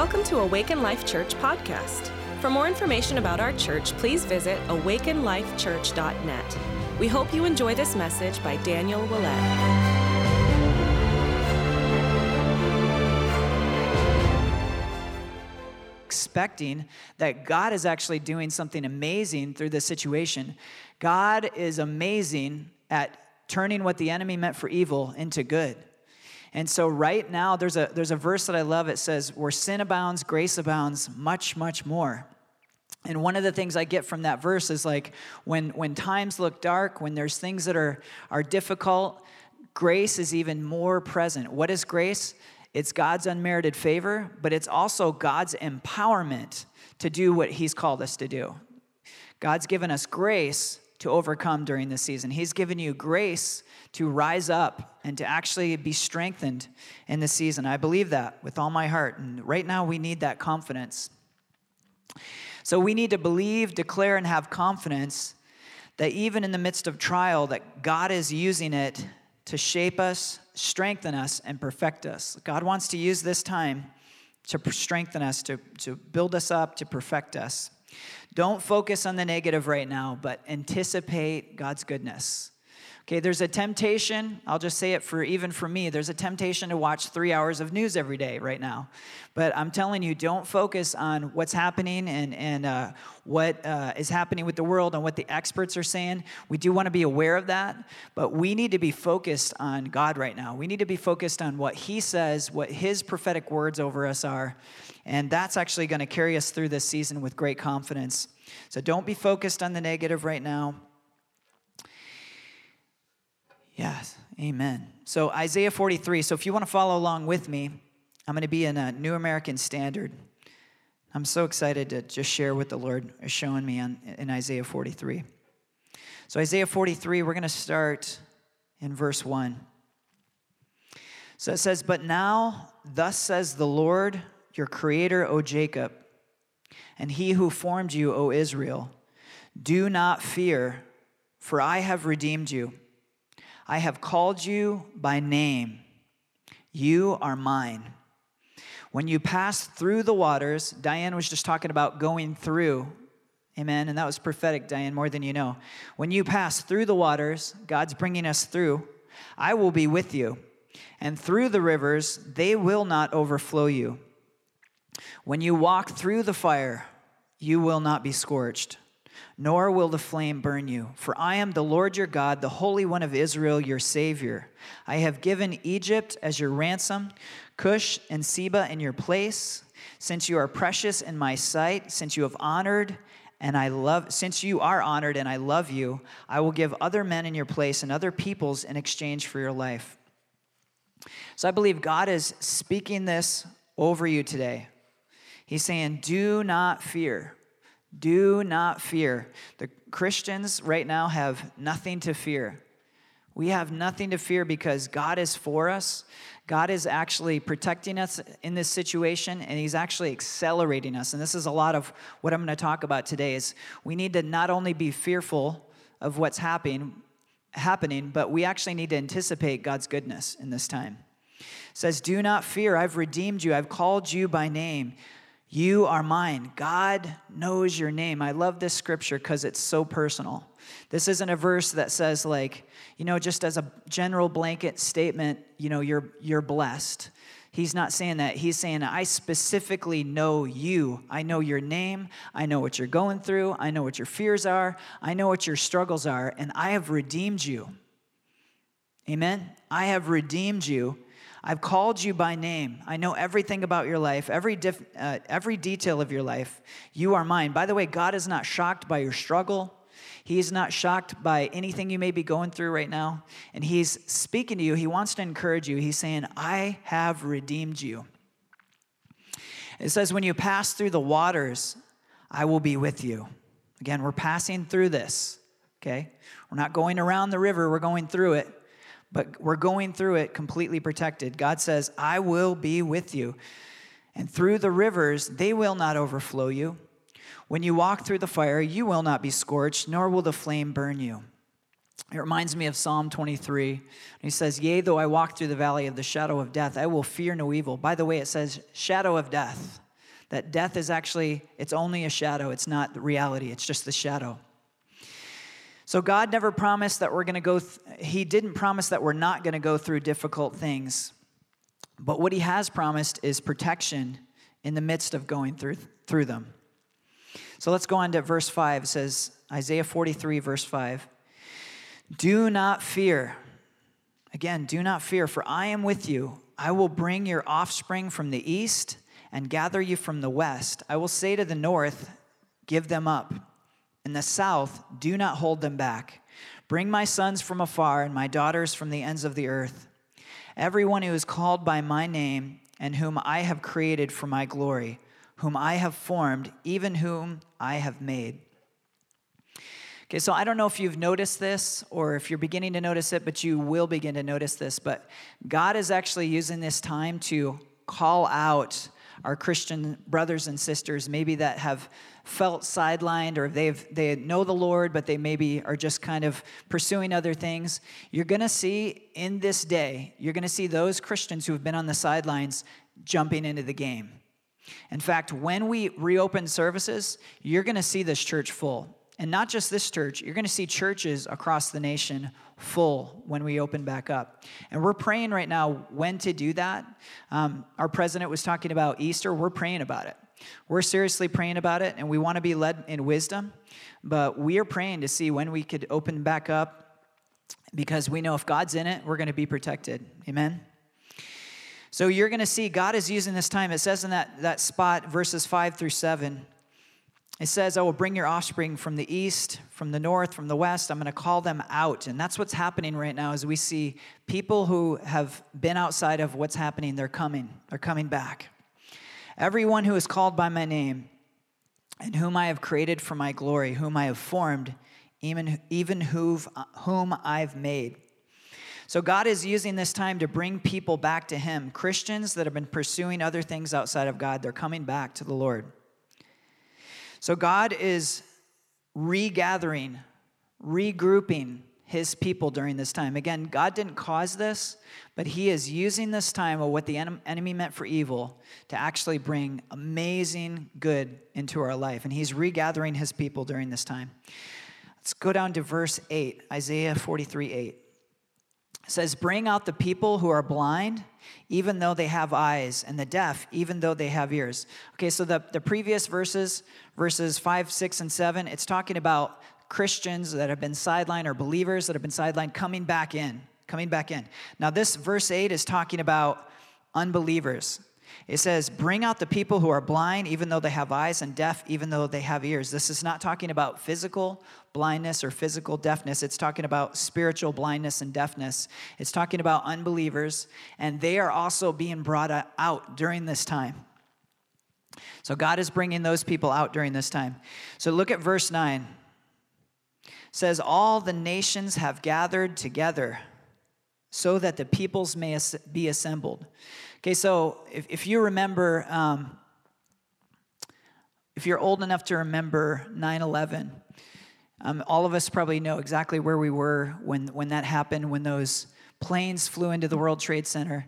Welcome to Awaken Life Church podcast. For more information about our church, please visit awakenlifechurch.net. We hope you enjoy this message by Daniel Willett. expecting that God is actually doing something amazing through this situation. God is amazing at turning what the enemy meant for evil into good. And so right now there's a there's a verse that I love it says where sin abounds grace abounds much much more. And one of the things I get from that verse is like when when times look dark, when there's things that are are difficult, grace is even more present. What is grace? It's God's unmerited favor, but it's also God's empowerment to do what he's called us to do. God's given us grace to overcome during this season. He's given you grace to rise up and to actually be strengthened in this season. I believe that with all my heart. And right now, we need that confidence. So we need to believe, declare, and have confidence that even in the midst of trial, that God is using it to shape us, strengthen us, and perfect us. God wants to use this time to strengthen us, to, to build us up, to perfect us. Don't focus on the negative right now, but anticipate God's goodness. Okay, there's a temptation, I'll just say it for even for me, there's a temptation to watch three hours of news every day right now. But I'm telling you, don't focus on what's happening and, and uh, what uh, is happening with the world and what the experts are saying. We do want to be aware of that, but we need to be focused on God right now. We need to be focused on what He says, what His prophetic words over us are. And that's actually going to carry us through this season with great confidence. So don't be focused on the negative right now. Yes, amen. So, Isaiah 43. So, if you want to follow along with me, I'm going to be in a New American Standard. I'm so excited to just share what the Lord is showing me on, in Isaiah 43. So, Isaiah 43, we're going to start in verse 1. So it says, But now, thus says the Lord, your creator, O Jacob, and he who formed you, O Israel, do not fear, for I have redeemed you. I have called you by name. You are mine. When you pass through the waters, Diane was just talking about going through. Amen. And that was prophetic, Diane, more than you know. When you pass through the waters, God's bringing us through. I will be with you. And through the rivers, they will not overflow you. When you walk through the fire, you will not be scorched nor will the flame burn you. For I am the Lord your God, the Holy One of Israel, your Savior. I have given Egypt as your ransom, Cush and Seba in your place. Since you are precious in my sight, since you have honored and I love, since you are honored and I love you, I will give other men in your place and other peoples in exchange for your life. So I believe God is speaking this over you today. He's saying, Do not fear. Do not fear. The Christians right now have nothing to fear. We have nothing to fear because God is for us. God is actually protecting us in this situation and he's actually accelerating us. And this is a lot of what I'm going to talk about today is we need to not only be fearful of what's happening, happening, but we actually need to anticipate God's goodness in this time. It says, "Do not fear. I've redeemed you. I've called you by name. You are mine. God knows your name. I love this scripture because it's so personal. This isn't a verse that says, like, you know, just as a general blanket statement, you know, you're, you're blessed. He's not saying that. He's saying, I specifically know you. I know your name. I know what you're going through. I know what your fears are. I know what your struggles are. And I have redeemed you. Amen? I have redeemed you I've called you by name. I know everything about your life, every, diff, uh, every detail of your life. You are mine. By the way, God is not shocked by your struggle. He is not shocked by anything you may be going through right now. And He's speaking to you. He wants to encourage you. He's saying, I have redeemed you. It says, When you pass through the waters, I will be with you. Again, we're passing through this, okay? We're not going around the river, we're going through it but we're going through it completely protected. God says, I will be with you. And through the rivers, they will not overflow you. When you walk through the fire, you will not be scorched, nor will the flame burn you. It reminds me of Psalm 23. He says, Yea, though I walk through the valley of the shadow of death, I will fear no evil. By the way, it says shadow of death. That death is actually, it's only a shadow, it's not reality, it's just the shadow. So God never promised that we're going to go, th- He didn't promise that we're not going to go through difficult things. But what He has promised is protection in the midst of going through, through them. So let's go on to verse 5. It says, Isaiah 43, verse 5. Do not fear. Again, do not fear, for I am with you. I will bring your offspring from the east and gather you from the west. I will say to the north, Give them up in the south, do not hold them back. Bring my sons from afar and my daughters from the ends of the earth. Everyone who is called by my name and whom I have created for my glory, whom I have formed, even whom I have made. Okay, so I don't know if you've noticed this or if you're beginning to notice it, but you will begin to notice this. But God is actually using this time to call out our Christian brothers and sisters, maybe that have felt sidelined or they've they know the Lord, but they maybe are just kind of pursuing other things. You're gonna see in this day, you're gonna see those Christians who have been on the sidelines jumping into the game. In fact, when we reopen services, you're gonna see this church full. And not just this church, you're going to see churches across the nation full when we open back up. And we're praying right now when to do that. Um, our president was talking about Easter. We're praying about it. We're seriously praying about it, and we want to be led in wisdom. But we are praying to see when we could open back up because we know if God's in it, we're going to be protected. Amen. So you're going to see God is using this time. It says in that, that spot, verses 5 through 7, it says, I will bring your offspring from the east, from the north, from the west. I'm going to call them out. And that's what's happening right now as we see people who have been outside of what's happening, they're coming. They're coming back. Everyone who is called by my name, and whom I have created for my glory, whom I have formed, even, even whom I've made. So God is using this time to bring people back to Him. Christians that have been pursuing other things outside of God, they're coming back to the Lord. So God is regathering, regrouping his people during this time. Again, God didn't cause this, but he is using this time of what the enemy meant for evil to actually bring amazing good into our life. And he's regathering his people during this time. Let's go down to verse 8, Isaiah 43 8 says, Bring out the people who are blind, even though they have eyes, and the deaf, even though they have ears. Okay, so the, the previous verses, verses 5, 6, and 7, it's talking about Christians that have been sidelined or believers that have been sidelined coming back in, coming back in. Now, this verse 8 is talking about unbelievers. It says, Bring out the people who are blind, even though they have eyes, and deaf, even though they have ears. This is not talking about physical blindness or physical deafness. It's talking about spiritual blindness and deafness. It's talking about unbelievers, and they are also being brought out during this time. So God is bringing those people out during this time. So look at verse 9. It says, All the nations have gathered together so that the peoples may be assembled. Okay, so if, if you remember, um, if you're old enough to remember 9 11, um, all of us probably know exactly where we were when, when that happened, when those planes flew into the World Trade Center.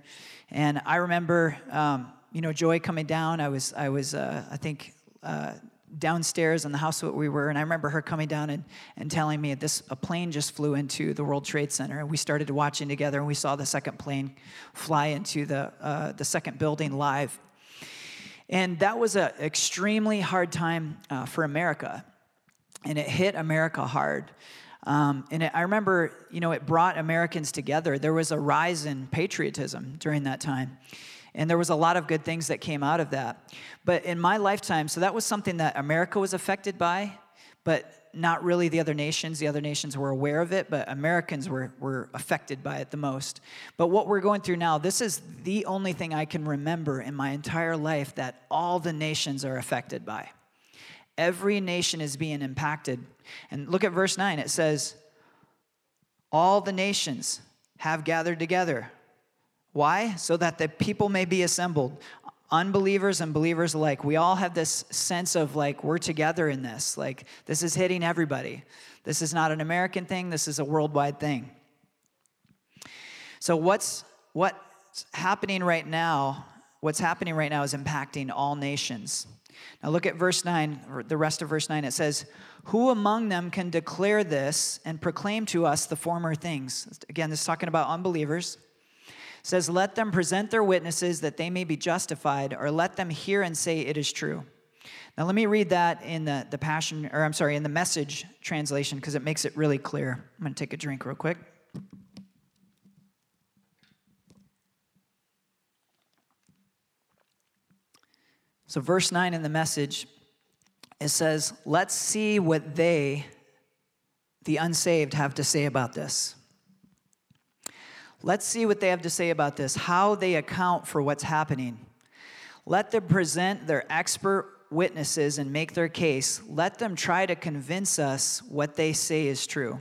And I remember, um, you know, Joy coming down. I was, I was, uh, I think, uh, downstairs in the house where we were, and I remember her coming down and, and telling me this a plane just flew into the World Trade Center, and we started watching together, and we saw the second plane fly into the uh, the second building live, and that was an extremely hard time uh, for America, and it hit America hard. Um, and it, I remember, you know, it brought Americans together. There was a rise in patriotism during that time. And there was a lot of good things that came out of that. But in my lifetime, so that was something that America was affected by, but not really the other nations. The other nations were aware of it, but Americans were, were affected by it the most. But what we're going through now, this is the only thing I can remember in my entire life that all the nations are affected by. Every nation is being impacted. And look at verse 9. It says, All the nations have gathered together why? So that the people may be assembled. Unbelievers and believers alike. We all have this sense of like, we're together in this. Like, this is hitting everybody. This is not an American thing, this is a worldwide thing. So, what's, what's happening right now what's happening right now is impacting all nations. Now look at verse 9, the rest of verse 9. It says, Who among them can declare this and proclaim to us the former things? Again, this is talking about unbelievers. Says, Let them present their witnesses that they may be justified, or let them hear and say it is true. Now let me read that in the, the Passion, or I'm sorry, in the message translation, because it makes it really clear. I'm going to take a drink real quick. So, verse 9 in the message, it says, Let's see what they, the unsaved, have to say about this. Let's see what they have to say about this, how they account for what's happening. Let them present their expert witnesses and make their case. Let them try to convince us what they say is true.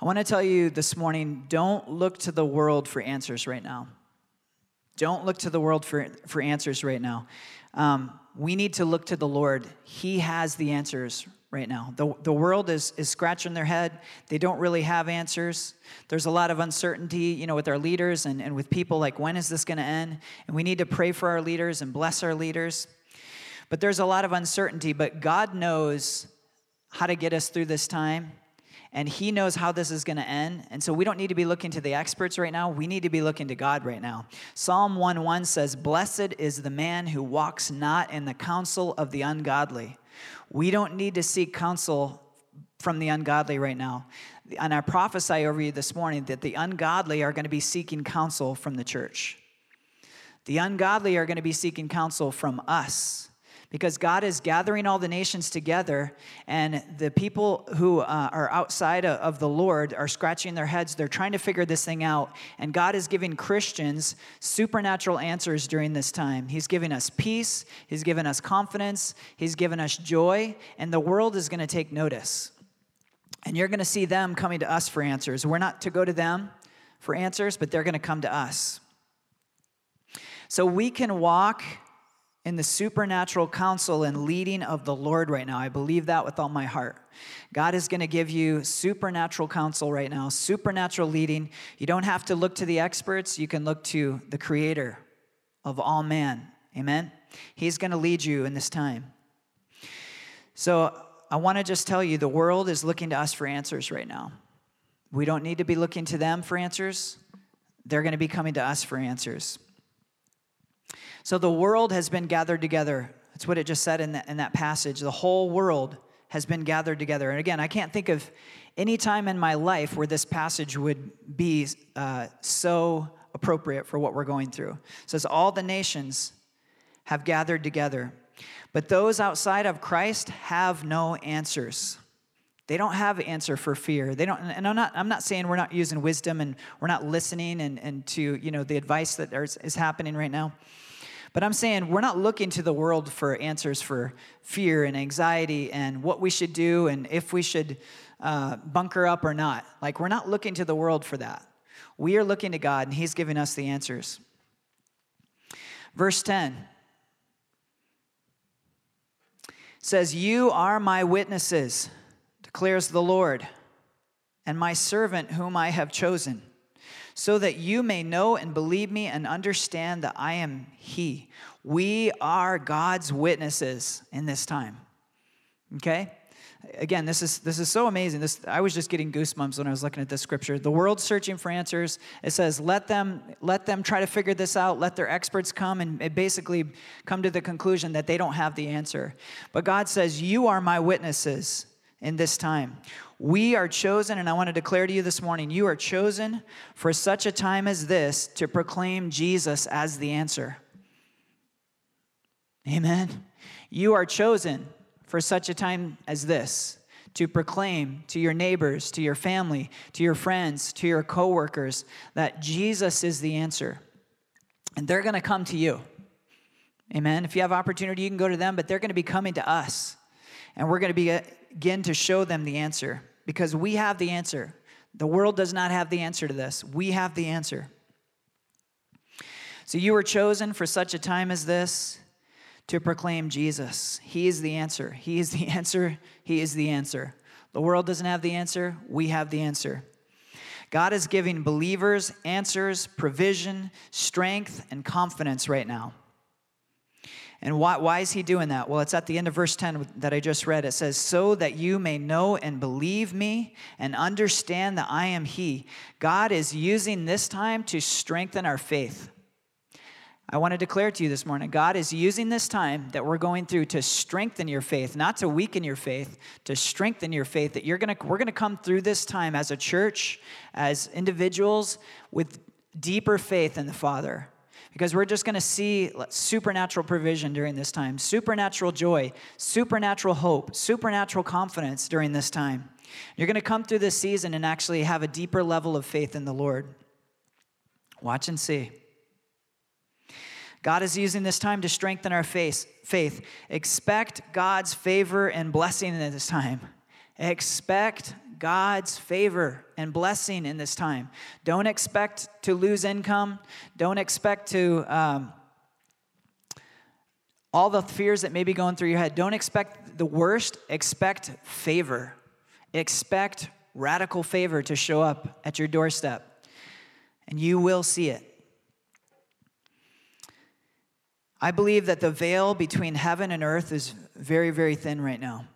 I want to tell you this morning don't look to the world for answers right now. Don't look to the world for, for answers right now. Um, we need to look to the Lord. He has the answers right now. The, the world is, is scratching their head. They don't really have answers. There's a lot of uncertainty, you know, with our leaders and, and with people like, when is this going to end? And we need to pray for our leaders and bless our leaders. But there's a lot of uncertainty, but God knows how to get us through this time and He knows how this is going to end. And so we don't need to be looking to the experts right now. We need to be looking to God right now. Psalm 1 1 says, Blessed is the man who walks not in the counsel of the ungodly. We don't need to seek counsel from the ungodly right now. And I prophesy over you this morning that the ungodly are going to be seeking counsel from the church. The ungodly are going to be seeking counsel from us because God is gathering all the nations together, and the people who uh, are outside of the Lord are scratching their heads. They're trying to figure this thing out, and God is giving Christians supernatural answers during this time. He's giving us peace, He's given us confidence, He's given us joy, and the world is going to take notice. And you're going to see them coming to us for answers. We're not to go to them for answers, but they're going to come to us. So we can walk in the supernatural counsel and leading of the Lord right now. I believe that with all my heart. God is going to give you supernatural counsel right now, supernatural leading. You don't have to look to the experts, you can look to the creator of all man. Amen. He's going to lead you in this time. So, I want to just tell you the world is looking to us for answers right now. We don't need to be looking to them for answers. They're going to be coming to us for answers. So the world has been gathered together. That's what it just said in that, in that passage. The whole world has been gathered together. And again, I can't think of any time in my life where this passage would be uh, so appropriate for what we're going through. It says, All the nations have gathered together, but those outside of Christ have no answers. They don't have an answer for fear. They don't, and I'm not, I'm not saying we're not using wisdom and we're not listening and, and to, you know, the advice that is, is happening right now. But I'm saying we're not looking to the world for answers for fear and anxiety and what we should do and if we should uh, bunker up or not. Like, we're not looking to the world for that. We are looking to God, and He's giving us the answers. Verse 10 says, You are my witnesses, declares the Lord, and my servant whom I have chosen so that you may know and believe me and understand that I am He. We are God's witnesses in this time. Okay? Again, this is this is so amazing. This I was just getting goosebumps when I was looking at this scripture. The world's searching for answers. It says, "Let them let them try to figure this out. Let their experts come and basically come to the conclusion that they don't have the answer." But God says, "You are my witnesses." In this time. We are chosen, and I want to declare to you this morning you are chosen for such a time as this to proclaim Jesus as the answer. Amen. You are chosen for such a time as this to proclaim to your neighbors, to your family, to your friends, to your coworkers that Jesus is the answer. And they're going to come to you. Amen. If you have opportunity, you can go to them, but they're going to be coming to us. And we're going to be uh, begin to show them the answer because we have the answer. The world does not have the answer to this. We have the answer. So you were chosen for such a time as this to proclaim Jesus. He is the answer. He is the answer. He is the answer. The world doesn't have the answer. We have the answer. God is giving believers answers, provision, strength, and confidence right now. And why, why is he doing that? Well, it's at the end of verse 10 that I just read. It says, So that you may know and believe me and understand that I am he. God is using this time to strengthen our faith. I want to declare to you this morning God is using this time that we're going through to strengthen your faith, not to weaken your faith, to strengthen your faith. That you're to, we're going to come through this time as a church, as individuals, with deeper faith in the Father because we're just going to see supernatural provision during this time, supernatural joy, supernatural hope, supernatural confidence during this time. You're going to come through this season and actually have a deeper level of faith in the Lord. Watch and see. God is using this time to strengthen our faith. Faith. Expect God's favor and blessing in this time. Expect God's favor and blessing in this time. Don't expect to lose income. Don't expect to, um, all the fears that may be going through your head. Don't expect the worst. Expect favor. Expect radical favor to show up at your doorstep, and you will see it. I believe that the veil between heaven and earth is very, very thin right now.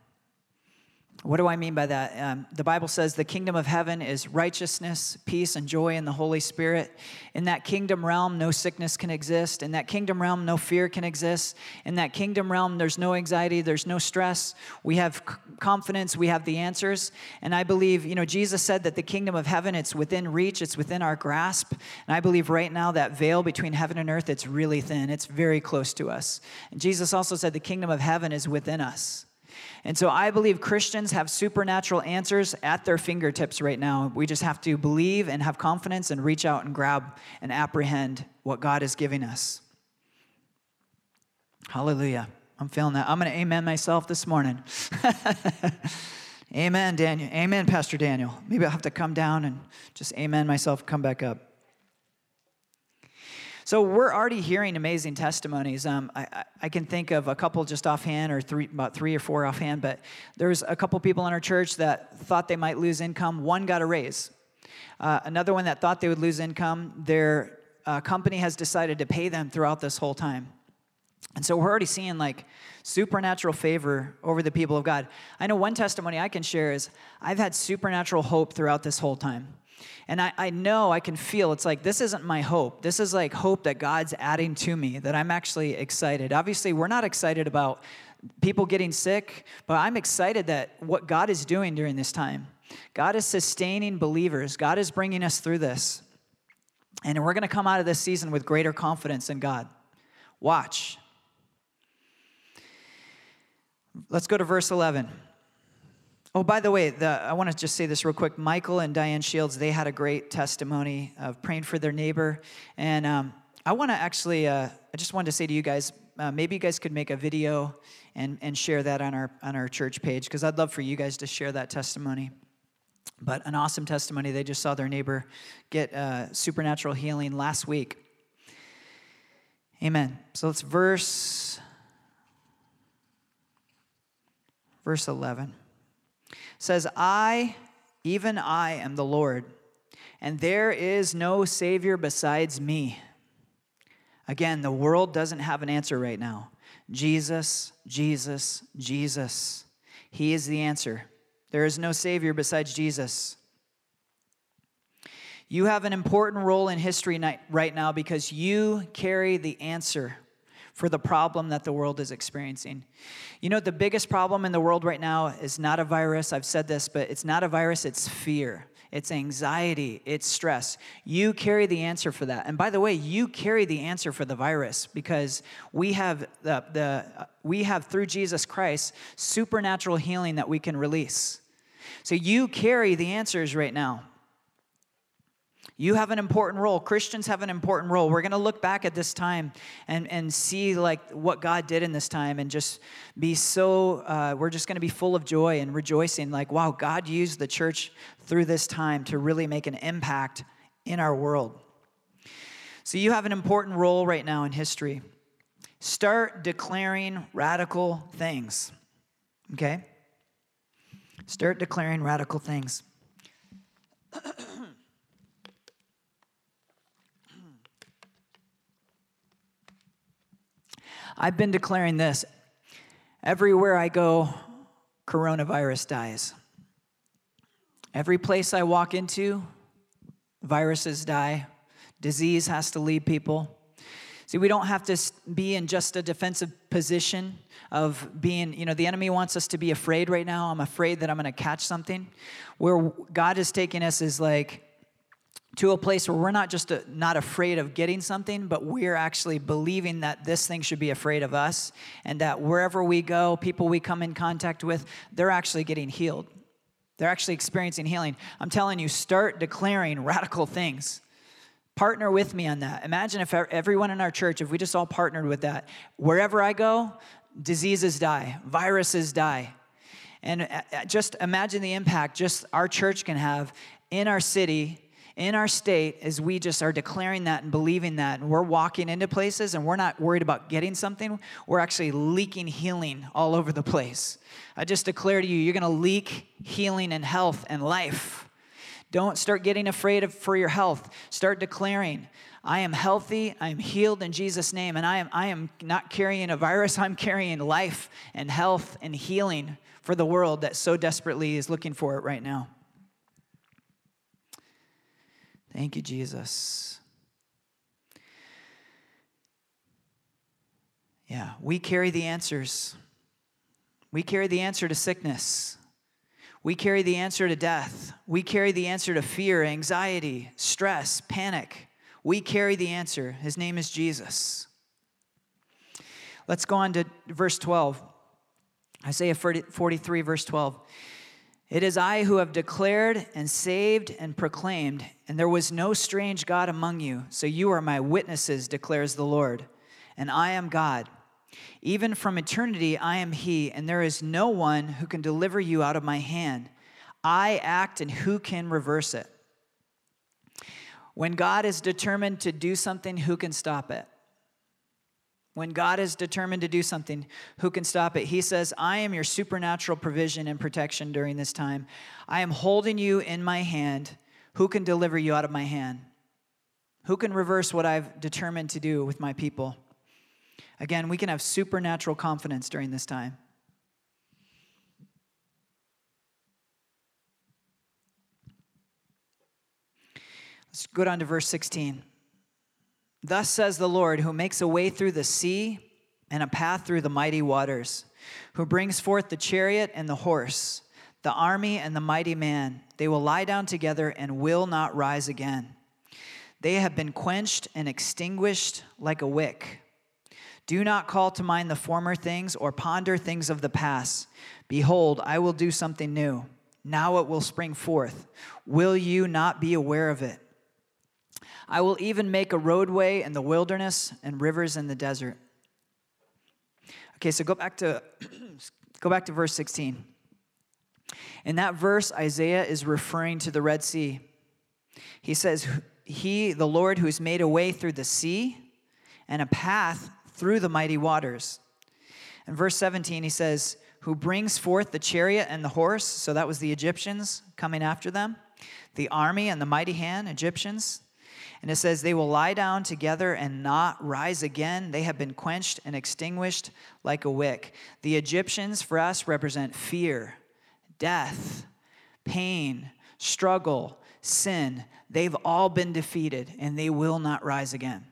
What do I mean by that? Um, the Bible says the kingdom of heaven is righteousness, peace, and joy in the Holy Spirit. In that kingdom realm, no sickness can exist. In that kingdom realm, no fear can exist. In that kingdom realm, there's no anxiety, there's no stress. We have confidence, we have the answers. And I believe, you know, Jesus said that the kingdom of heaven, it's within reach, it's within our grasp. And I believe right now that veil between heaven and earth, it's really thin, it's very close to us. And Jesus also said the kingdom of heaven is within us. And so I believe Christians have supernatural answers at their fingertips right now. We just have to believe and have confidence and reach out and grab and apprehend what God is giving us. Hallelujah. I'm feeling that. I'm going to amen myself this morning. amen, Daniel. Amen, Pastor Daniel. Maybe I'll have to come down and just amen myself, come back up. So we're already hearing amazing testimonies. Um, I, I, can think of a couple just offhand, or three, about three or four offhand. But there's a couple people in our church that thought they might lose income. One got a raise. Uh, another one that thought they would lose income. Their uh, company has decided to pay them throughout this whole time. And so we're already seeing like supernatural favor over the people of God. I know one testimony I can share is I've had supernatural hope throughout this whole time. And I, I know, I can feel it's like this isn't my hope. This is like hope that God's adding to me, that I'm actually excited. Obviously, we're not excited about people getting sick, but I'm excited that what God is doing during this time. God is sustaining believers, God is bringing us through this. And we're going to come out of this season with greater confidence in God. Watch. Let's go to verse 11. Oh, by the way, the, I want to just say this real quick. Michael and Diane Shields, they had a great testimony of praying for their neighbor. And um, I want to actually, uh, I just wanted to say to you guys, uh, maybe you guys could make a video and, and share that on our, on our church page, because I'd love for you guys to share that testimony. But an awesome testimony. They just saw their neighbor get uh, supernatural healing last week. Amen. So it's verse verse 11 says, I, even I, am the Lord, and there is no Savior besides me. Again, the world doesn't have an answer right now. Jesus, Jesus, Jesus. He is the answer. There is no Savior besides Jesus. You have an important role in history right now because you carry the answer for the problem that the world is experiencing. You know, the biggest problem in the world right now is not a virus. I've said this, but it's not a virus, it's fear. It's anxiety, it's stress. You carry the answer for that. And by the way, you carry the answer for the virus because we have the, the we have through Jesus Christ supernatural healing that we can release. So you carry the answers right now. You have an important role. Christians have an important role. We're going to look back at this time and, and see like what God did in this time and just be so, uh, we're just going to be full of joy and rejoicing like, wow, God used the church through this time to really make an impact in our world. So you have an important role right now in history. Start declaring radical things, okay? Start declaring radical things. I've been declaring this everywhere I go, coronavirus dies. Every place I walk into, viruses die, disease has to leave people. See, we don't have to be in just a defensive position of being, you know, the enemy wants us to be afraid right now. I'm afraid that I'm going to catch something. Where God is taking us is like to a place where we're not just a, not afraid of getting something, but we're actually believing that this thing should be afraid of us, and that wherever we go, people we come in contact with, they're actually getting healed. They're actually experiencing healing. I'm telling you, start declaring radical things. Partner with me on that. Imagine if everyone in our church, if we just all partnered with that. Wherever I go, diseases die, viruses die. And uh, uh, just imagine the impact just our church can have in our city, in our state, as we just are declaring that and believing that. And we're walking into places and we're not worried about getting something. We're actually leaking healing all over the place. I just declare to you, you're going to leak healing and health and life. Don't start getting afraid of, for your health. Start declaring, I am healthy, I am healed in Jesus' name, and I am, I am not carrying a virus, I'm carrying life and health and healing for the world that so desperately is looking for it right now. Thank you, Jesus. Yeah, we carry the answers. We carry the answer to sickness. We carry the answer to death. We carry the answer to fear, anxiety, stress, panic. We carry the answer. His name is Jesus. Let's go on to verse 12. Isaiah 43, verse 12. It is I who have declared and saved and proclaimed, and there was no strange God among you. So you are my witnesses, declares the Lord, and I am God. Even from eternity, I am He, and there is no one who can deliver you out of my hand. I act, and who can reverse it? When God is determined to do something, who can stop it? When God is determined to do something, who can stop it? He says, I am your supernatural provision and protection during this time. I am holding you in my hand. Who can deliver you out of my hand? Who can reverse what I've determined to do with my people? Again, we can have supernatural confidence during this time. Let's go down to verse 16. Thus says the Lord, who makes a way through the sea and a path through the mighty waters, who brings forth the chariot and the horse, the army and the mighty man. They will lie down together and will not rise again. They have been quenched and extinguished like a wick. Do not call to mind the former things or ponder things of the past. Behold, I will do something new. Now it will spring forth. Will you not be aware of it? I will even make a roadway in the wilderness and rivers in the desert. Okay, so go back to go back to verse 16. In that verse, Isaiah is referring to the Red Sea. He says, He, the Lord, who's made a way through the sea and a path through the mighty waters. In verse 17, he says, Who brings forth the chariot and the horse. So that was the Egyptians coming after them, the army and the mighty hand, Egyptians. And it says, They will lie down together and not rise again. They have been quenched and extinguished like a wick. The Egyptians for us represent fear, death, pain, struggle, sin. They've all been defeated and they will not rise again.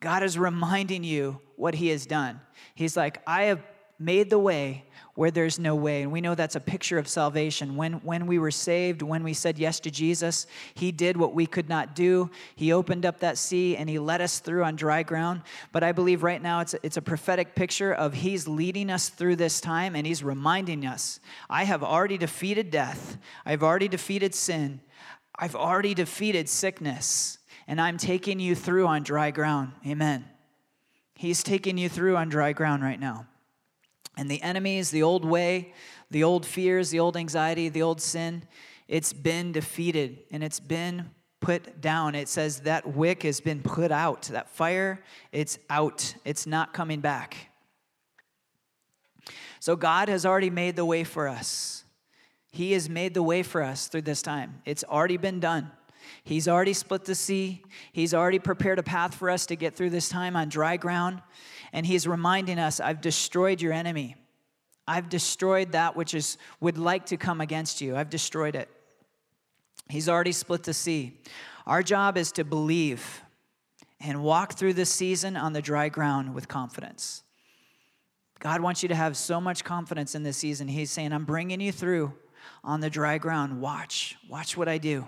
God is reminding you what He has done. He's like, I have made the way where there's no way. And we know that's a picture of salvation. When, when we were saved, when we said yes to Jesus, He did what we could not do. He opened up that sea and He led us through on dry ground. But I believe right now it's a, it's a prophetic picture of He's leading us through this time and He's reminding us I have already defeated death, I've already defeated sin, I've already defeated sickness, and I'm taking you through on dry ground. Amen. He's taking you through on dry ground right now. And the enemies, the old way, the old fears, the old anxiety, the old sin, it's been defeated and it's been put down. It says that wick has been put out. That fire, it's out. It's not coming back. So God has already made the way for us. He has made the way for us through this time. It's already been done. He's already split the sea. He's already prepared a path for us to get through this time on dry ground. And He's reminding us, I've destroyed your enemy. I've destroyed that which is would like to come against you. I've destroyed it. He's already split the sea. Our job is to believe and walk through this season on the dry ground with confidence. God wants you to have so much confidence in this season. He's saying, I'm bringing you through on the dry ground. Watch, watch what I do.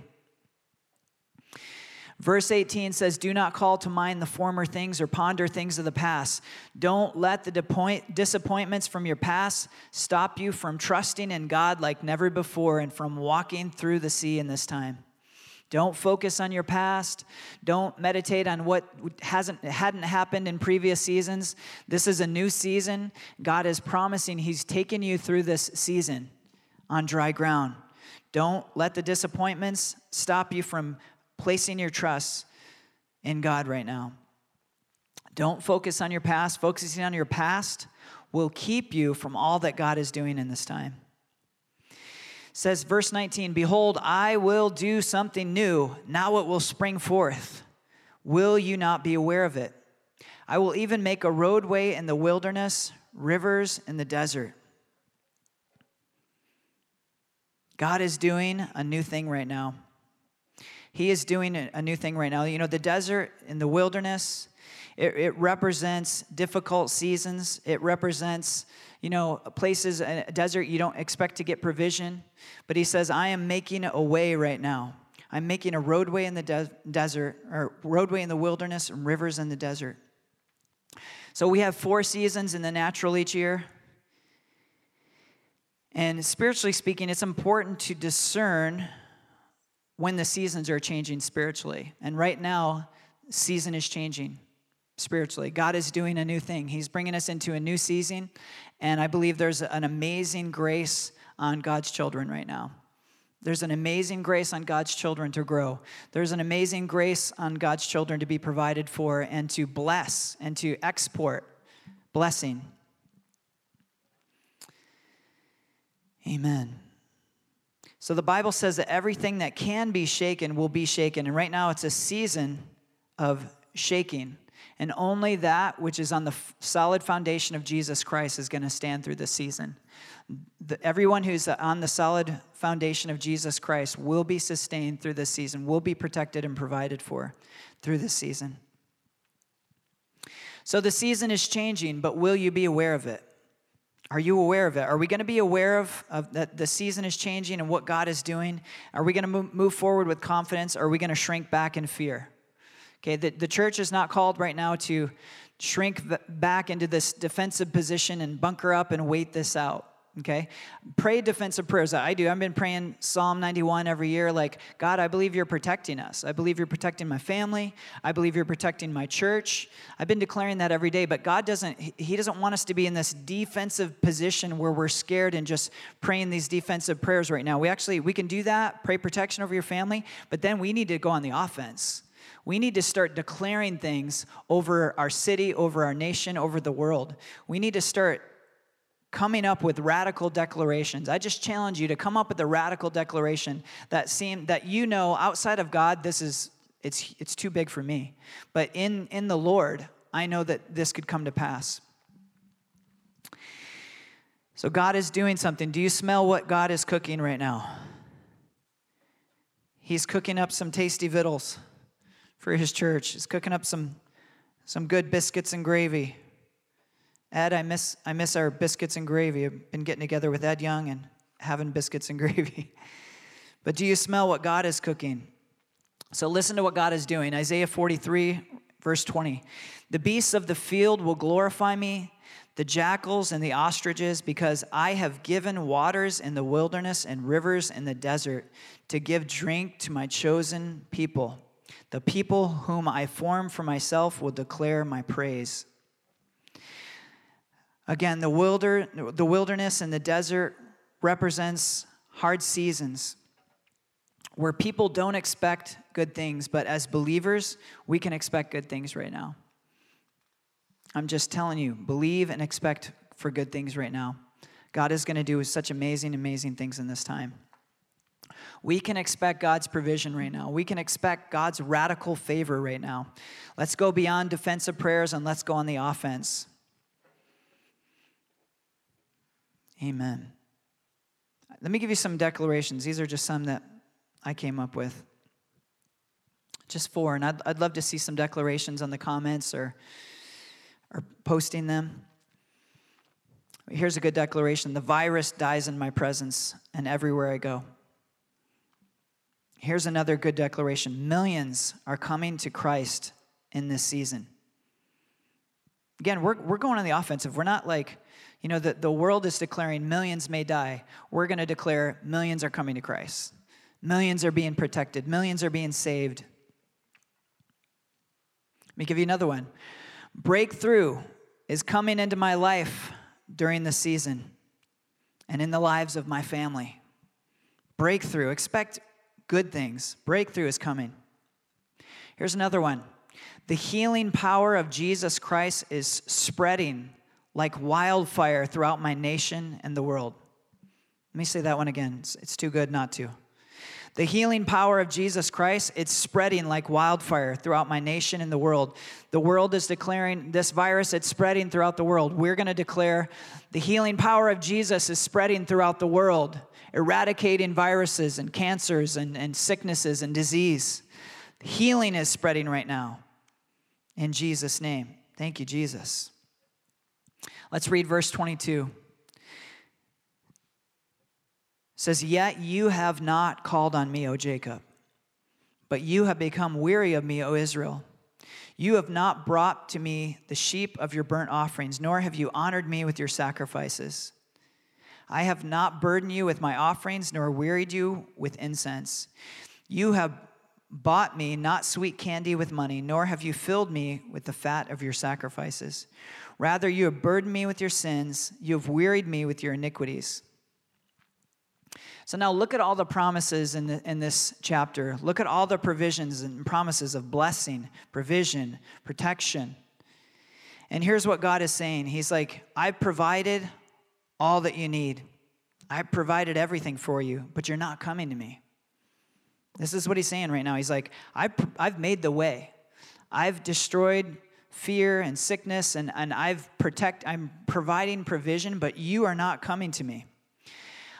Verse 18 says, Do not call to mind the former things or ponder things of the past. Don't let the disappointments from your past stop you from trusting in God like never before and from walking through the sea in this time. Don't focus on your past. Don't meditate on what hasn't hadn't happened in previous seasons. This is a new season. God is promising he's taken you through this season on dry ground. Don't let the disappointments stop you from placing your trust in God right now. Don't focus on your past. Focusing on your past will keep you from all that God is doing in this time. It says verse 19, behold, I will do something new. Now it will spring forth. Will you not be aware of it? I will even make a roadway in the wilderness, rivers in the desert. God is doing a new thing right now. He is doing a new thing right now. You know, the desert in the wilderness, it, it represents difficult seasons. It represents, you know, places, a desert you don't expect to get provision. But he says, I am making a way right now. I'm making a roadway in the de- desert, or roadway in the wilderness, and rivers in the desert. So we have four seasons in the natural each year. And spiritually speaking, it's important to discern when the seasons are changing spiritually. And right now, season is changing spiritually. God is doing a new thing. He's bringing us into a new season, and I believe there's an amazing grace on God's children right now. There's an amazing grace on God's children to grow. There's an amazing grace on God's children to be provided for and to bless and to export blessing. Amen. So the Bible says that everything that can be shaken will be shaken. And right now it's a season of shaking. And only that which is on the f- solid foundation of Jesus Christ is going to stand through this season. The, everyone who's on the solid foundation of Jesus Christ will be sustained through this season, will be protected and provided for through this season. So the season is changing, but will you be aware of it? Are you aware of it? Are we going to be aware of, of that the season is changing and what God is doing? Are we going to move forward with confidence or are we going to shrink back in fear? Okay, the, the church is not called right now to shrink back into this defensive position and bunker up and wait this out okay? Pray defensive prayers. I do. I've been praying psalm 91 every year like god i believe you're protecting us. I believe you're protecting my family. I believe you're protecting my church. I've been declaring that every day but god doesn't he doesn't want us to be in this defensive position where we're scared and just praying these defensive prayers right now. We actually we can do that pray protection over your family but then we need to go on the offense. We need to start declaring things over our city, over our nation, over the world. We need to start coming up with radical declarations. I just challenge you to come up with a radical declaration that seem that you know outside of God this is it's it's too big for me. But in in the Lord, I know that this could come to pass. So God is doing something. Do you smell what God is cooking right now? He's cooking up some tasty victuals for his church. He's cooking up some some good biscuits and gravy. Ed, I miss, I miss our biscuits and gravy. I've been getting together with Ed Young and having biscuits and gravy. but do you smell what God is cooking? So listen to what God is doing. Isaiah 43, verse 20. The beasts of the field will glorify me, the jackals and the ostriches, because I have given waters in the wilderness and rivers in the desert to give drink to my chosen people. The people whom I form for myself will declare my praise. Again, the, wilder, the wilderness and the desert represents hard seasons where people don't expect good things, but as believers, we can expect good things right now. I'm just telling you, believe and expect for good things right now. God is going to do such amazing, amazing things in this time. We can expect God's provision right now. We can expect God's radical favor right now. Let's go beyond defensive prayers and let's go on the offense. Amen. Let me give you some declarations. These are just some that I came up with. Just four. And I'd, I'd love to see some declarations on the comments or, or posting them. Here's a good declaration The virus dies in my presence and everywhere I go. Here's another good declaration millions are coming to Christ in this season. Again, we're, we're going on the offensive. We're not like, you know, the, the world is declaring millions may die. We're going to declare millions are coming to Christ. Millions are being protected. Millions are being saved. Let me give you another one. Breakthrough is coming into my life during the season and in the lives of my family. Breakthrough. Expect good things. Breakthrough is coming. Here's another one. The healing power of Jesus Christ is spreading like wildfire throughout my nation and the world. Let me say that one again. It's, it's too good not to. The healing power of Jesus Christ, it's spreading like wildfire throughout my nation and the world. The world is declaring this virus, it's spreading throughout the world. We're going to declare the healing power of Jesus is spreading throughout the world, eradicating viruses and cancers and, and sicknesses and disease. Healing is spreading right now in Jesus' name. Thank you, Jesus. Let's read verse 22 says, Yet you have not called on me, O Jacob, but you have become weary of me, O Israel. You have not brought to me the sheep of your burnt offerings, nor have you honored me with your sacrifices. I have not burdened you with my offerings, nor wearied you with incense. You have bought me not sweet candy with money, nor have you filled me with the fat of your sacrifices. Rather, you have burdened me with your sins, you have wearied me with your iniquities. So now look at all the promises in, the, in this chapter. Look at all the provisions and promises of blessing, provision, protection. And here's what God is saying He's like, I've provided all that you need, I've provided everything for you, but you're not coming to me. This is what he's saying right now. He's like, I've, I've made the way. I've destroyed fear and sickness and, and I've protect I'm providing provision, but you are not coming to me.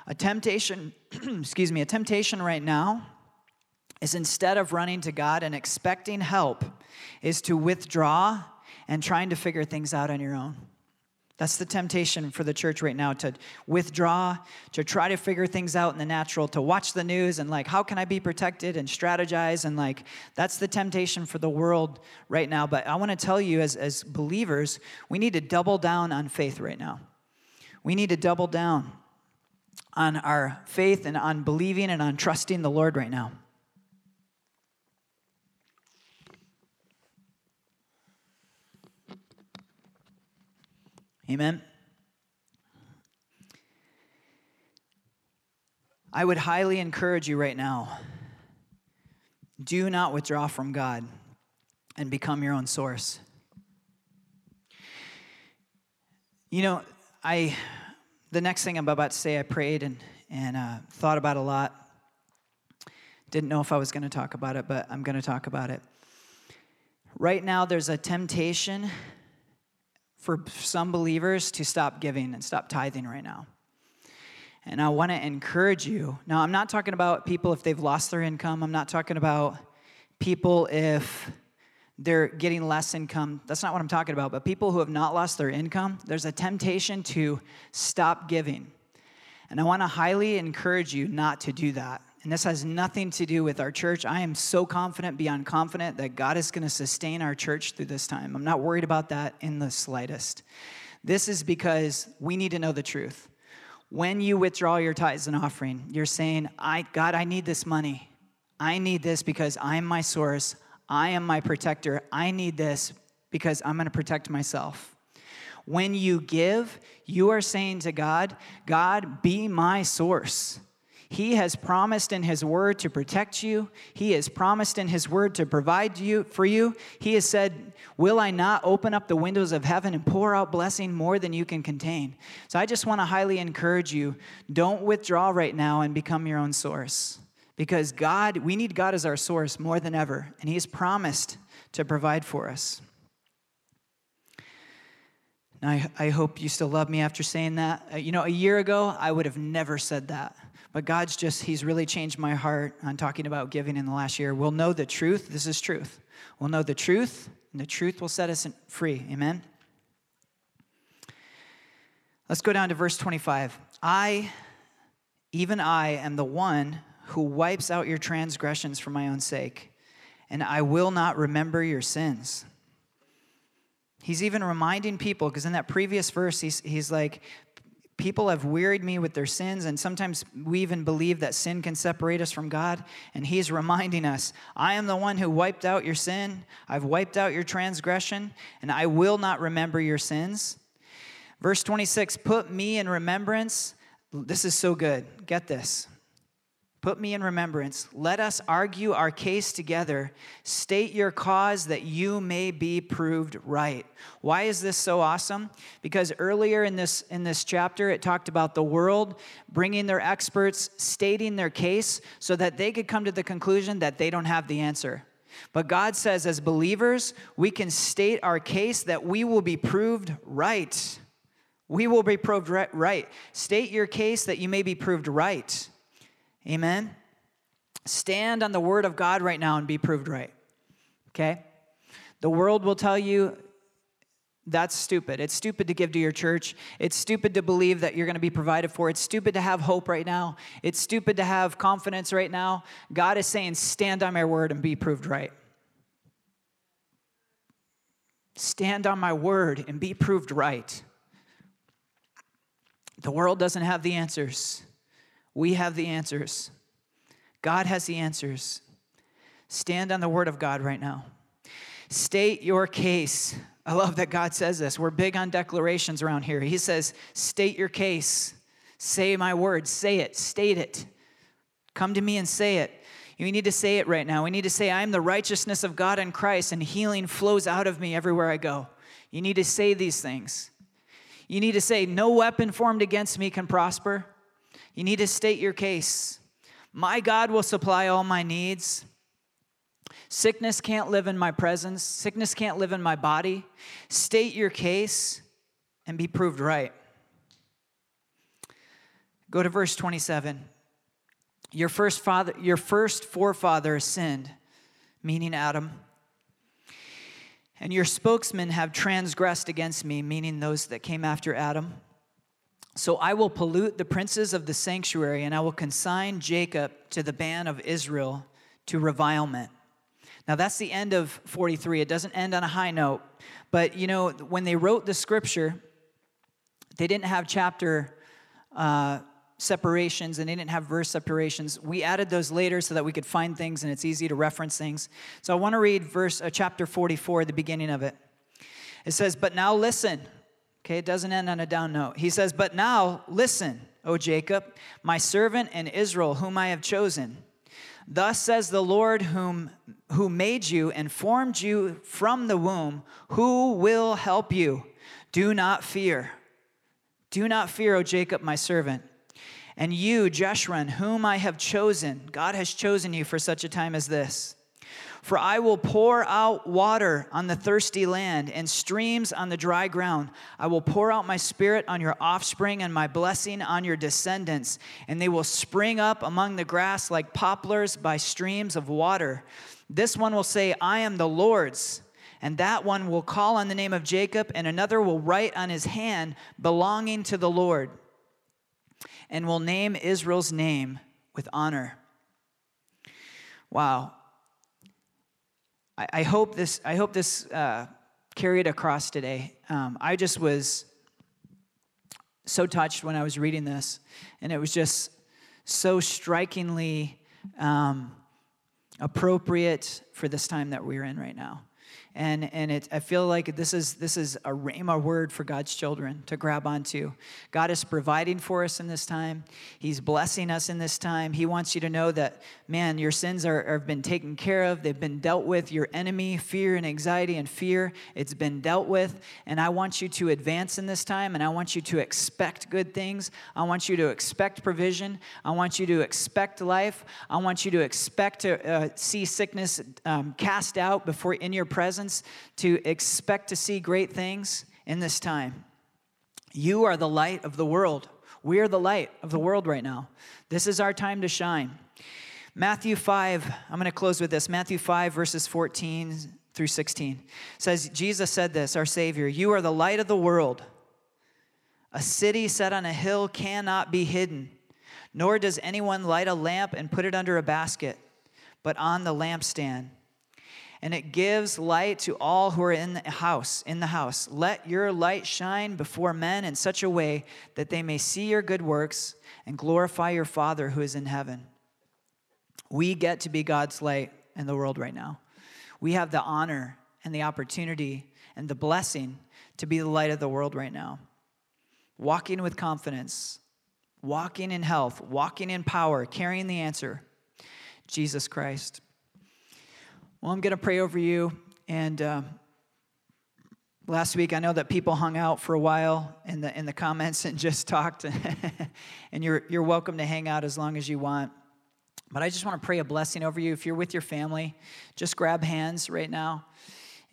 A temptation, excuse me, a temptation right now is instead of running to God and expecting help, is to withdraw and trying to figure things out on your own. That's the temptation for the church right now to withdraw, to try to figure things out in the natural, to watch the news and like, how can I be protected and strategize? And like, that's the temptation for the world right now. But I want to tell you, as, as believers, we need to double down on faith right now. We need to double down on our faith and on believing and on trusting the Lord right now. Amen. I would highly encourage you right now do not withdraw from God and become your own source. You know, I the next thing I'm about to say, I prayed and, and uh, thought about a lot. Didn't know if I was going to talk about it, but I'm going to talk about it. Right now, there's a temptation for some believers to stop giving and stop tithing right now. And I want to encourage you. Now, I'm not talking about people if they've lost their income. I'm not talking about people if they're getting less income. That's not what I'm talking about. But people who have not lost their income, there's a temptation to stop giving. And I want to highly encourage you not to do that. And this has nothing to do with our church. I am so confident, beyond confident, that God is going to sustain our church through this time. I'm not worried about that in the slightest. This is because we need to know the truth. When you withdraw your tithes and offering, you're saying, I, God, I need this money. I need this because I'm my source. I am my protector. I need this because I'm going to protect myself. When you give, you are saying to God, God, be my source. He has promised in His word to protect you. He has promised in His word to provide you for you. He has said, Will I not open up the windows of heaven and pour out blessing more than you can contain? So I just want to highly encourage you don't withdraw right now and become your own source. Because God, we need God as our source more than ever, and He has promised to provide for us. I, I hope you still love me after saying that. Uh, you know, a year ago, I would have never said that. But God's just, He's really changed my heart on talking about giving in the last year. We'll know the truth. This is truth. We'll know the truth, and the truth will set us free. Amen? Let's go down to verse 25. I, even I, am the one who wipes out your transgressions for my own sake, and I will not remember your sins. He's even reminding people, because in that previous verse, he's, he's like, People have wearied me with their sins, and sometimes we even believe that sin can separate us from God. And He's reminding us I am the one who wiped out your sin, I've wiped out your transgression, and I will not remember your sins. Verse 26 Put me in remembrance. This is so good. Get this. Put me in remembrance. Let us argue our case together. State your cause that you may be proved right. Why is this so awesome? Because earlier in this, in this chapter, it talked about the world bringing their experts, stating their case so that they could come to the conclusion that they don't have the answer. But God says, as believers, we can state our case that we will be proved right. We will be proved right. State your case that you may be proved right. Amen? Stand on the word of God right now and be proved right. Okay? The world will tell you that's stupid. It's stupid to give to your church. It's stupid to believe that you're going to be provided for. It's stupid to have hope right now. It's stupid to have confidence right now. God is saying, stand on my word and be proved right. Stand on my word and be proved right. The world doesn't have the answers. We have the answers. God has the answers. Stand on the word of God right now. State your case. I love that God says this. We're big on declarations around here. He says, State your case. Say my word. Say it. State it. Come to me and say it. You need to say it right now. We need to say, I am the righteousness of God in Christ, and healing flows out of me everywhere I go. You need to say these things. You need to say, No weapon formed against me can prosper. You need to state your case. My God will supply all my needs. Sickness can't live in my presence, sickness can't live in my body. State your case and be proved right. Go to verse 27. Your first father, your first forefather sinned, meaning Adam. And your spokesmen have transgressed against me, meaning those that came after Adam. So I will pollute the princes of the sanctuary, and I will consign Jacob to the ban of Israel to revilement. Now that's the end of 43. It doesn't end on a high note. But you know, when they wrote the scripture, they didn't have chapter uh, separations and they didn't have verse separations. We added those later so that we could find things and it's easy to reference things. So I want to read verse uh, chapter 44, the beginning of it. It says, But now listen. Okay, it doesn't end on a down note. He says, But now listen, O Jacob, my servant and Israel, whom I have chosen. Thus says the Lord, whom, who made you and formed you from the womb, who will help you. Do not fear. Do not fear, O Jacob, my servant. And you, Jeshurun, whom I have chosen, God has chosen you for such a time as this. For I will pour out water on the thirsty land and streams on the dry ground. I will pour out my spirit on your offspring and my blessing on your descendants, and they will spring up among the grass like poplars by streams of water. This one will say, I am the Lord's. And that one will call on the name of Jacob, and another will write on his hand, belonging to the Lord, and will name Israel's name with honor. Wow. I, I hope this, I hope this uh, carried across today. Um, I just was so touched when I was reading this, and it was just so strikingly um, appropriate for this time that we're in right now. And, and it, I feel like this is, this is a rhema word for God's children to grab onto. God is providing for us in this time, He's blessing us in this time. He wants you to know that, man, your sins are, have been taken care of, they've been dealt with. Your enemy, fear and anxiety and fear, it's been dealt with. And I want you to advance in this time, and I want you to expect good things. I want you to expect provision. I want you to expect life. I want you to expect to uh, see sickness um, cast out before in your presence, to expect to see great things in this time. You are the light of the world. We are the light of the world right now. This is our time to shine. Matthew 5, I'm going to close with this. Matthew 5, verses 14 through 16 says, Jesus said this, our Savior, You are the light of the world. A city set on a hill cannot be hidden, nor does anyone light a lamp and put it under a basket, but on the lampstand. And it gives light to all who are in the house, in the house. Let your light shine before men in such a way that they may see your good works and glorify your Father who is in heaven. We get to be God's light in the world right now. We have the honor and the opportunity and the blessing to be the light of the world right now walking with confidence, walking in health, walking in power, carrying the answer Jesus Christ. Well, I'm going to pray over you. And uh, last week, I know that people hung out for a while in the, in the comments and just talked. and you're, you're welcome to hang out as long as you want. But I just want to pray a blessing over you. If you're with your family, just grab hands right now.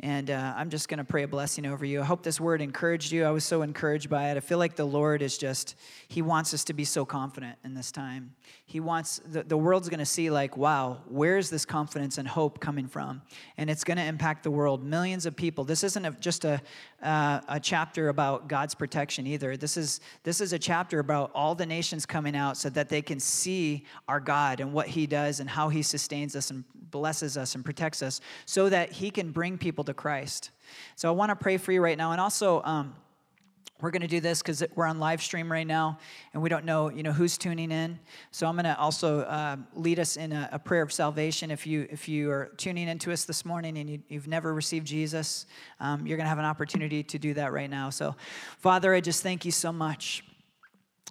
And uh, I'm just going to pray a blessing over you. I hope this word encouraged you. I was so encouraged by it. I feel like the Lord is just, He wants us to be so confident in this time. He wants, the, the world's going to see, like, wow, where's this confidence and hope coming from? And it's going to impact the world. Millions of people. This isn't a, just a, uh, a chapter about God's protection either. This is, this is a chapter about all the nations coming out so that they can see our God and what He does and how He sustains us and blesses us and protects us so that He can bring people to Christ. So I want to pray for you right now. And also, um, we're going to do this because we're on live stream right now and we don't know you know who's tuning in so i'm going to also uh, lead us in a, a, prayer of salvation if you if you are tuning into us this morning and you, have never received jesus um, you're going to have an opportunity to do that right now so father i just thank you so much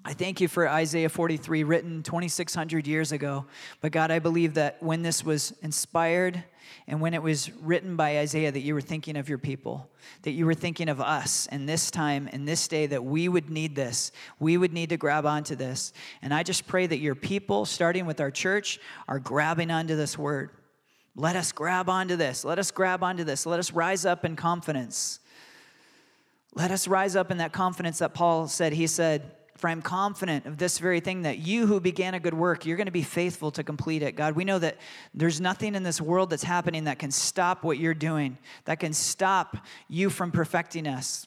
I thank you for Isaiah 43, written 2,600 years ago. But God, I believe that when this was inspired and when it was written by Isaiah, that you were thinking of your people, that you were thinking of us in this time, in this day, that we would need this. We would need to grab onto this. And I just pray that your people, starting with our church, are grabbing onto this word. Let us grab onto this. Let us grab onto this. Let us rise up in confidence. Let us rise up in that confidence that Paul said. He said, for I'm confident of this very thing that you who began a good work, you're going to be faithful to complete it. God, we know that there's nothing in this world that's happening that can stop what you're doing, that can stop you from perfecting us.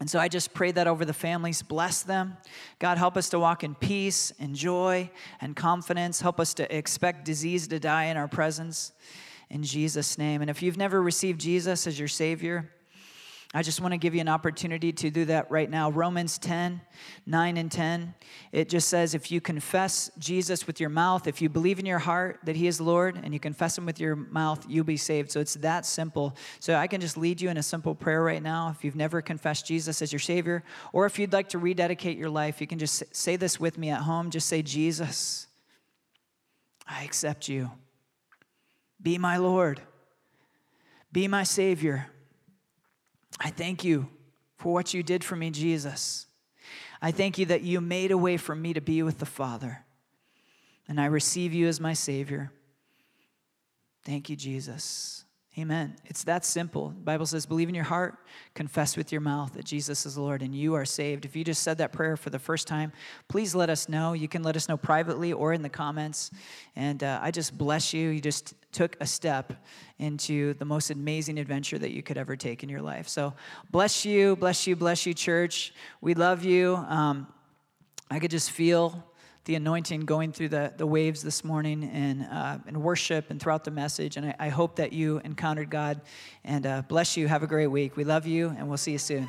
And so I just pray that over the families. Bless them. God, help us to walk in peace and joy and confidence. Help us to expect disease to die in our presence. In Jesus' name. And if you've never received Jesus as your Savior, I just want to give you an opportunity to do that right now. Romans 10, 9 and 10. It just says, if you confess Jesus with your mouth, if you believe in your heart that he is Lord, and you confess him with your mouth, you'll be saved. So it's that simple. So I can just lead you in a simple prayer right now. If you've never confessed Jesus as your Savior, or if you'd like to rededicate your life, you can just say this with me at home. Just say, Jesus, I accept you. Be my Lord. Be my Savior. I thank you for what you did for me, Jesus. I thank you that you made a way for me to be with the Father. And I receive you as my Savior. Thank you, Jesus. Amen. It's that simple. The Bible says, believe in your heart, confess with your mouth that Jesus is Lord, and you are saved. If you just said that prayer for the first time, please let us know. You can let us know privately or in the comments. And uh, I just bless you. You just took a step into the most amazing adventure that you could ever take in your life. So bless you, bless you, bless you, church. We love you. Um, I could just feel the anointing going through the, the waves this morning and, uh, and worship and throughout the message. And I, I hope that you encountered God. And uh, bless you. Have a great week. We love you, and we'll see you soon.